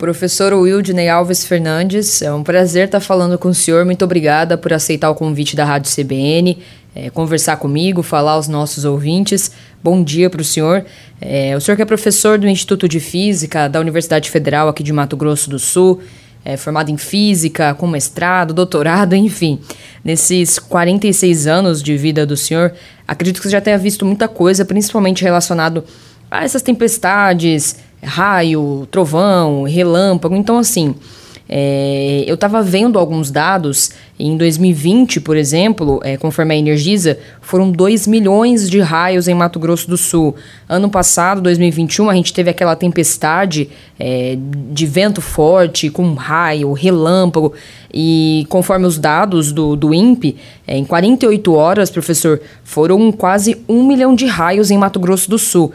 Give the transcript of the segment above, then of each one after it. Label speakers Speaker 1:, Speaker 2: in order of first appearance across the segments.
Speaker 1: Professor Wildney Alves Fernandes, é um prazer estar falando com o senhor. Muito obrigada por aceitar o convite da Rádio CBN, é, conversar comigo, falar aos nossos ouvintes. Bom dia para o senhor. É, o senhor que é professor do Instituto de Física da Universidade Federal aqui de Mato Grosso do Sul, é, formado em Física, com mestrado, doutorado, enfim. Nesses 46 anos de vida do senhor, acredito que você já tenha visto muita coisa, principalmente relacionado a essas tempestades, raio, trovão, relâmpago. Então, assim, é, eu estava vendo alguns dados. Em 2020, por exemplo, é, conforme a Energisa, foram 2 milhões de raios em Mato Grosso do Sul. Ano passado, 2021, a gente teve aquela tempestade é, de vento forte, com raio, relâmpago. E conforme os dados do, do INPE, é, em 48 horas, professor, foram quase um milhão de raios em Mato Grosso do Sul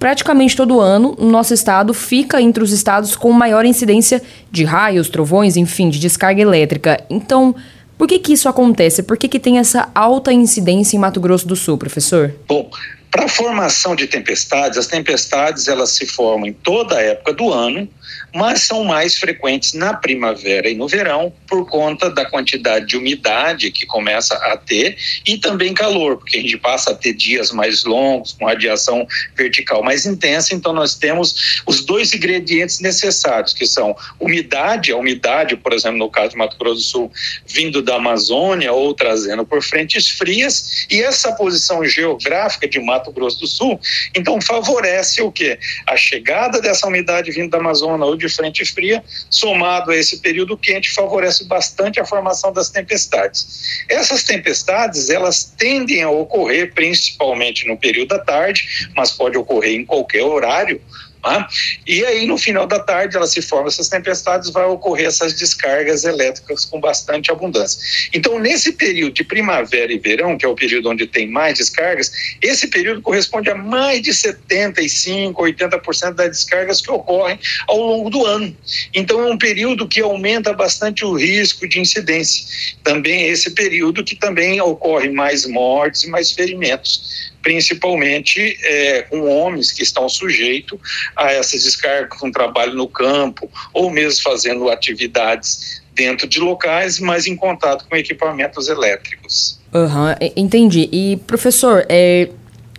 Speaker 1: praticamente todo ano, nosso estado fica entre os estados com maior incidência de raios, trovões, enfim, de descarga elétrica. Então, por que, que isso acontece? Por que, que tem essa alta incidência em Mato Grosso do Sul, professor?
Speaker 2: Bom, para a formação de tempestades, as tempestades elas se formam em toda a época do ano, mas são mais frequentes na primavera e no verão por conta da quantidade de umidade que começa a ter e também calor, porque a gente passa a ter dias mais longos, com radiação vertical mais intensa, então nós temos os dois ingredientes necessários, que são umidade, a umidade, por exemplo, no caso de Mato Grosso do Sul, vindo da Amazônia ou trazendo por frentes frias, e essa posição geográfica de Mato Grosso do Sul, então favorece o quê? A chegada dessa umidade vindo da Amazônia ou de frente fria, somado a esse período quente, favorece bastante a formação das tempestades. Essas tempestades, elas tendem a ocorrer principalmente no período da tarde, mas pode ocorrer em qualquer horário, Tá? E aí, no final da tarde, ela se forma essas tempestades, vai ocorrer essas descargas elétricas com bastante abundância. Então, nesse período de primavera e verão, que é o período onde tem mais descargas, esse período corresponde a mais de 75%, 80% das descargas que ocorrem ao longo do ano. Então, é um período que aumenta bastante o risco de incidência. Também é esse período que também ocorre mais mortes e mais ferimentos principalmente é, com homens que estão sujeitos a essas descargas com trabalho no campo ou mesmo fazendo atividades dentro de locais, mas em contato com equipamentos elétricos.
Speaker 1: Uhum, entendi. E professor, é,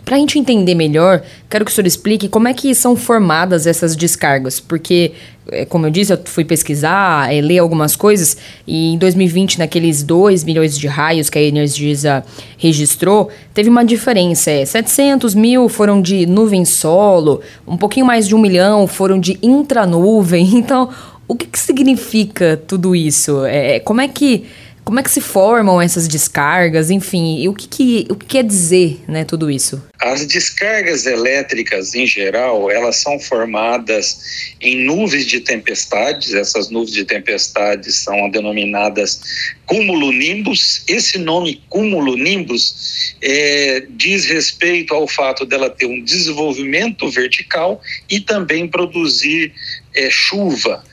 Speaker 1: para a gente entender melhor, quero que o senhor explique como é que são formadas essas descargas, porque, é, como eu disse, eu fui pesquisar, é, ler algumas coisas, e em 2020, naqueles 2 milhões de raios que a Energisa registrou, teve uma diferença. É, 700 mil foram de nuvem solo, um pouquinho mais de um milhão foram de intranuvem. Então, o que, que significa tudo isso? É, como é que como é que se formam essas descargas, enfim, e o que, que, o que quer dizer né, tudo isso?
Speaker 2: As descargas elétricas, em geral, elas são formadas em nuvens de tempestades. Essas nuvens de tempestades são denominadas cumulonimbus. Esse nome cumulonimbus é, diz respeito ao fato dela ter um desenvolvimento vertical e também produzir é, chuva.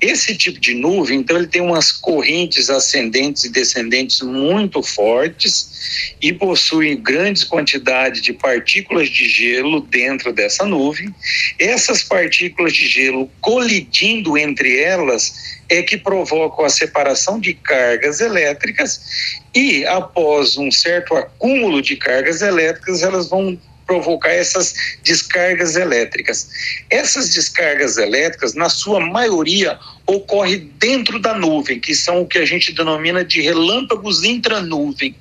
Speaker 2: Esse tipo de nuvem, então, ele tem umas correntes ascendentes e descendentes muito fortes e possui grandes quantidades de partículas de gelo dentro dessa nuvem. Essas partículas de gelo colidindo entre elas é que provocam a separação de cargas elétricas e após um certo acúmulo de cargas elétricas, elas vão provocar essas descargas elétricas. Essas descargas elétricas, na sua maioria, ocorre dentro da nuvem, que são o que a gente denomina de relâmpagos intranuvem.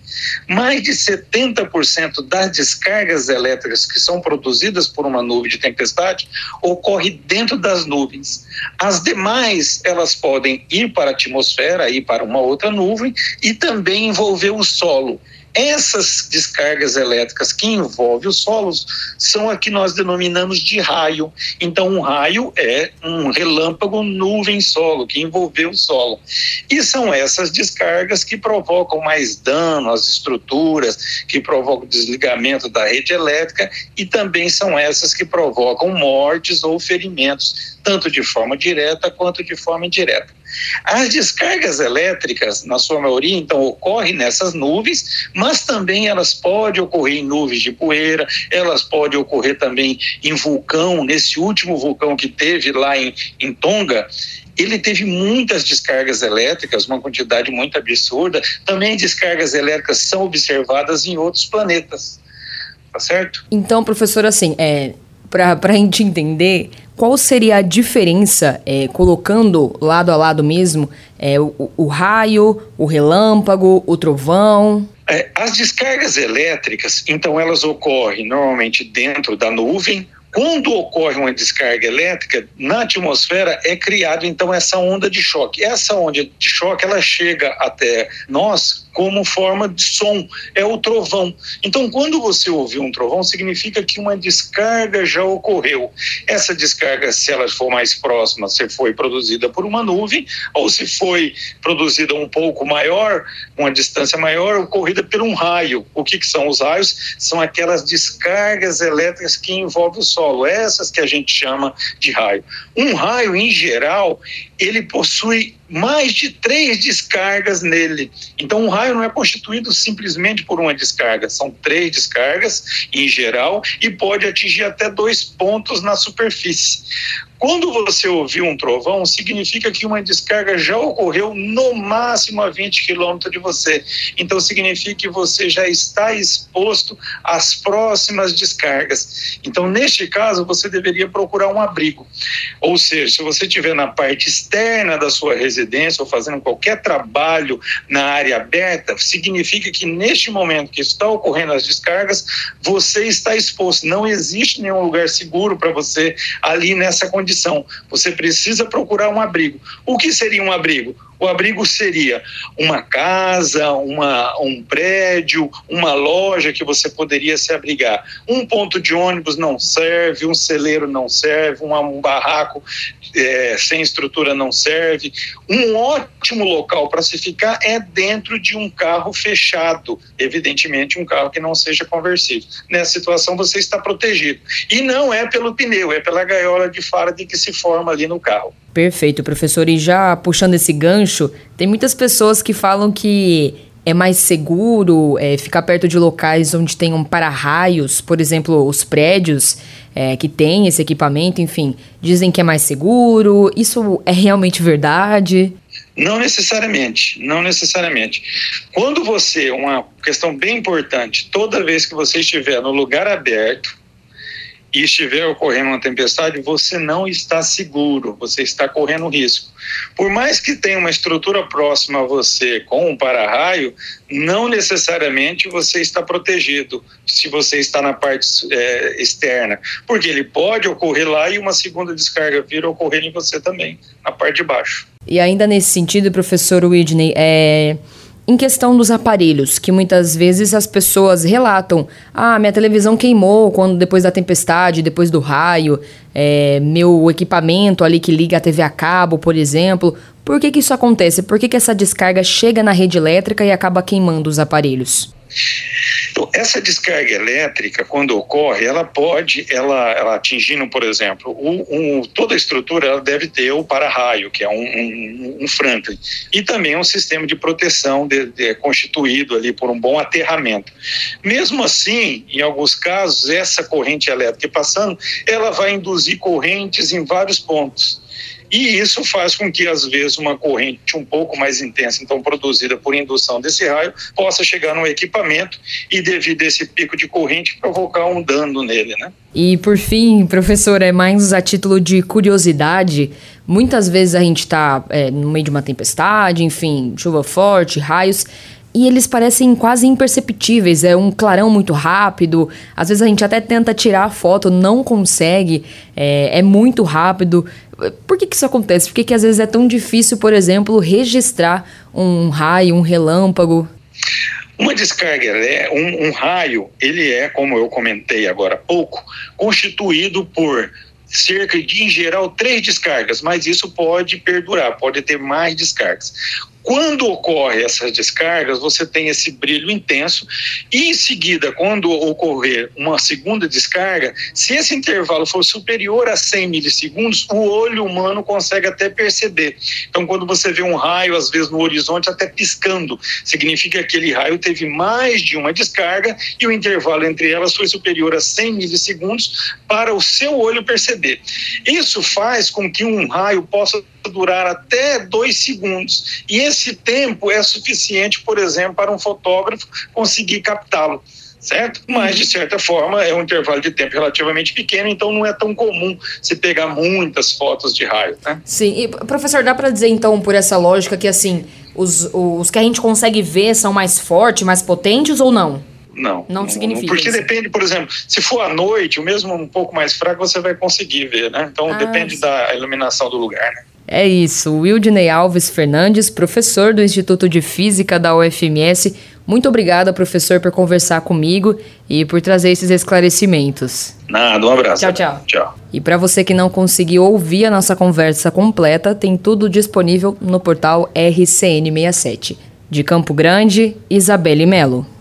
Speaker 2: Mais de 70% das descargas elétricas que são produzidas por uma nuvem de tempestade ocorre dentro das nuvens. As demais, elas podem ir para a atmosfera, ir para uma outra nuvem e também envolver o solo. Essas descargas elétricas que envolvem os solos são a que nós denominamos de raio. Então, um raio é um relâmpago nuvem-solo que envolveu o solo. E são essas descargas que provocam mais dano às estruturas, que provocam desligamento da rede elétrica e também são essas que provocam mortes ou ferimentos, tanto de forma direta quanto de forma indireta. As descargas elétricas, na sua maioria, então, ocorrem nessas nuvens, mas também elas podem ocorrer em nuvens de poeira, elas podem ocorrer também em vulcão, nesse último vulcão que teve lá em, em Tonga, ele teve muitas descargas elétricas, uma quantidade muito absurda. Também descargas elétricas são observadas em outros planetas. Tá certo?
Speaker 1: Então, professor, assim, é, para a gente entender, qual seria a diferença, é, colocando lado a lado mesmo, é, o, o raio, o relâmpago, o trovão?
Speaker 2: É, as descargas elétricas, então, elas ocorrem normalmente dentro da nuvem quando ocorre uma descarga elétrica na atmosfera é criada então essa onda de choque. Essa onda de choque ela chega até nós como forma de som, é o trovão. Então, quando você ouve um trovão, significa que uma descarga já ocorreu. Essa descarga, se ela for mais próxima, se foi produzida por uma nuvem, ou se foi produzida um pouco maior, uma distância maior, ocorrida por um raio. O que, que são os raios? São aquelas descargas elétricas que envolvem o solo, essas que a gente chama de raio. Um raio, em geral, ele possui mais de três descargas nele. Então, um raio não é constituído simplesmente por uma descarga, são três descargas em geral e pode atingir até dois pontos na superfície. Quando você ouviu um trovão, significa que uma descarga já ocorreu no máximo a 20 quilômetros de você. Então, significa que você já está exposto às próximas descargas. Então, neste caso, você deveria procurar um abrigo. Ou seja, se você estiver na parte externa da sua residência ou fazendo qualquer trabalho na área aberta, significa que neste momento que está ocorrendo as descargas, você está exposto. Não existe nenhum lugar seguro para você ali nessa condição Você precisa procurar um abrigo. O que seria um abrigo? O abrigo seria uma casa, uma, um prédio, uma loja que você poderia se abrigar. Um ponto de ônibus não serve, um celeiro não serve, um, um barraco é, sem estrutura não serve. Um ótimo local para se ficar é dentro de um carro fechado, evidentemente um carro que não seja conversível. Nessa situação você está protegido. E não é pelo pneu, é pela gaiola de Faraday que se forma ali no carro.
Speaker 1: Perfeito, professor. E já puxando esse gancho, tem muitas pessoas que falam que é mais seguro é, ficar perto de locais onde tenham para-raios, por exemplo, os prédios é, que têm esse equipamento, enfim, dizem que é mais seguro. Isso é realmente verdade?
Speaker 2: Não necessariamente, não necessariamente. Quando você, uma questão bem importante, toda vez que você estiver no lugar aberto, e estiver ocorrendo uma tempestade, você não está seguro, você está correndo risco. Por mais que tenha uma estrutura próxima a você com um para-raio, não necessariamente você está protegido se você está na parte é, externa, porque ele pode ocorrer lá e uma segunda descarga vir ocorrer em você também, na parte de baixo.
Speaker 1: E ainda nesse sentido, professor Whitney, é em questão dos aparelhos, que muitas vezes as pessoas relatam: ah, minha televisão queimou quando depois da tempestade, depois do raio, é, meu equipamento ali que liga a TV a cabo, por exemplo. Por que, que isso acontece? Por que, que essa descarga chega na rede elétrica e acaba queimando os aparelhos?
Speaker 2: Então, essa descarga elétrica, quando ocorre, ela pode, ela, ela atingindo, por exemplo, o, o, toda a estrutura ela deve ter o para-raio, que é um, um, um, Franklin, e também um sistema de proteção de, de, constituído ali por um bom aterramento. Mesmo assim, em alguns casos, essa corrente elétrica passando, ela vai induzir correntes em vários pontos. E isso faz com que, às vezes, uma corrente um pouco mais intensa, então produzida por indução desse raio, possa chegar no equipamento e, devido a esse pico de corrente, provocar um dano nele, né?
Speaker 1: E, por fim, professor, é mais a título de curiosidade, muitas vezes a gente está é, no meio de uma tempestade, enfim, chuva forte, raios, e eles parecem quase imperceptíveis. É um clarão muito rápido. Às vezes a gente até tenta tirar a foto, não consegue. É, é muito rápido. Por que, que isso acontece? Por que, que às vezes é tão difícil, por exemplo, registrar um raio, um relâmpago?
Speaker 2: Uma descarga, um, um raio, ele é, como eu comentei agora há pouco, constituído por cerca de, em geral, três descargas, mas isso pode perdurar, pode ter mais descargas. Quando ocorre essas descargas, você tem esse brilho intenso e em seguida, quando ocorrer uma segunda descarga, se esse intervalo for superior a 100 milissegundos, o olho humano consegue até perceber. Então, quando você vê um raio, às vezes no horizonte, até piscando, significa que aquele raio teve mais de uma descarga e o intervalo entre elas foi superior a 100 milissegundos para o seu olho perceber. Isso faz com que um raio possa durar até dois segundos. E esse tempo é suficiente, por exemplo, para um fotógrafo conseguir captá-lo certo? Mas, de certa forma, é um intervalo de tempo relativamente pequeno, então não é tão comum se pegar muitas fotos de raio, né?
Speaker 1: Sim, e professor, dá para dizer então, por essa lógica, que assim, os, os que a gente consegue ver são mais fortes, mais potentes ou não?
Speaker 2: Não.
Speaker 1: Não, não significa.
Speaker 2: Porque
Speaker 1: isso.
Speaker 2: depende, por exemplo, se for à noite, o mesmo um pouco mais fraco, você vai conseguir ver, né? Então ah, depende sim. da iluminação do lugar, né?
Speaker 1: É isso. Wildney Alves Fernandes, professor do Instituto de Física da UFMS. Muito obrigada, professor, por conversar comigo e por trazer esses esclarecimentos.
Speaker 2: Nada, um abraço.
Speaker 1: Tchau, tchau.
Speaker 2: Tchau.
Speaker 1: E para você que não conseguiu ouvir a nossa conversa completa, tem tudo disponível no portal RCN67. De Campo Grande, Isabelle Melo.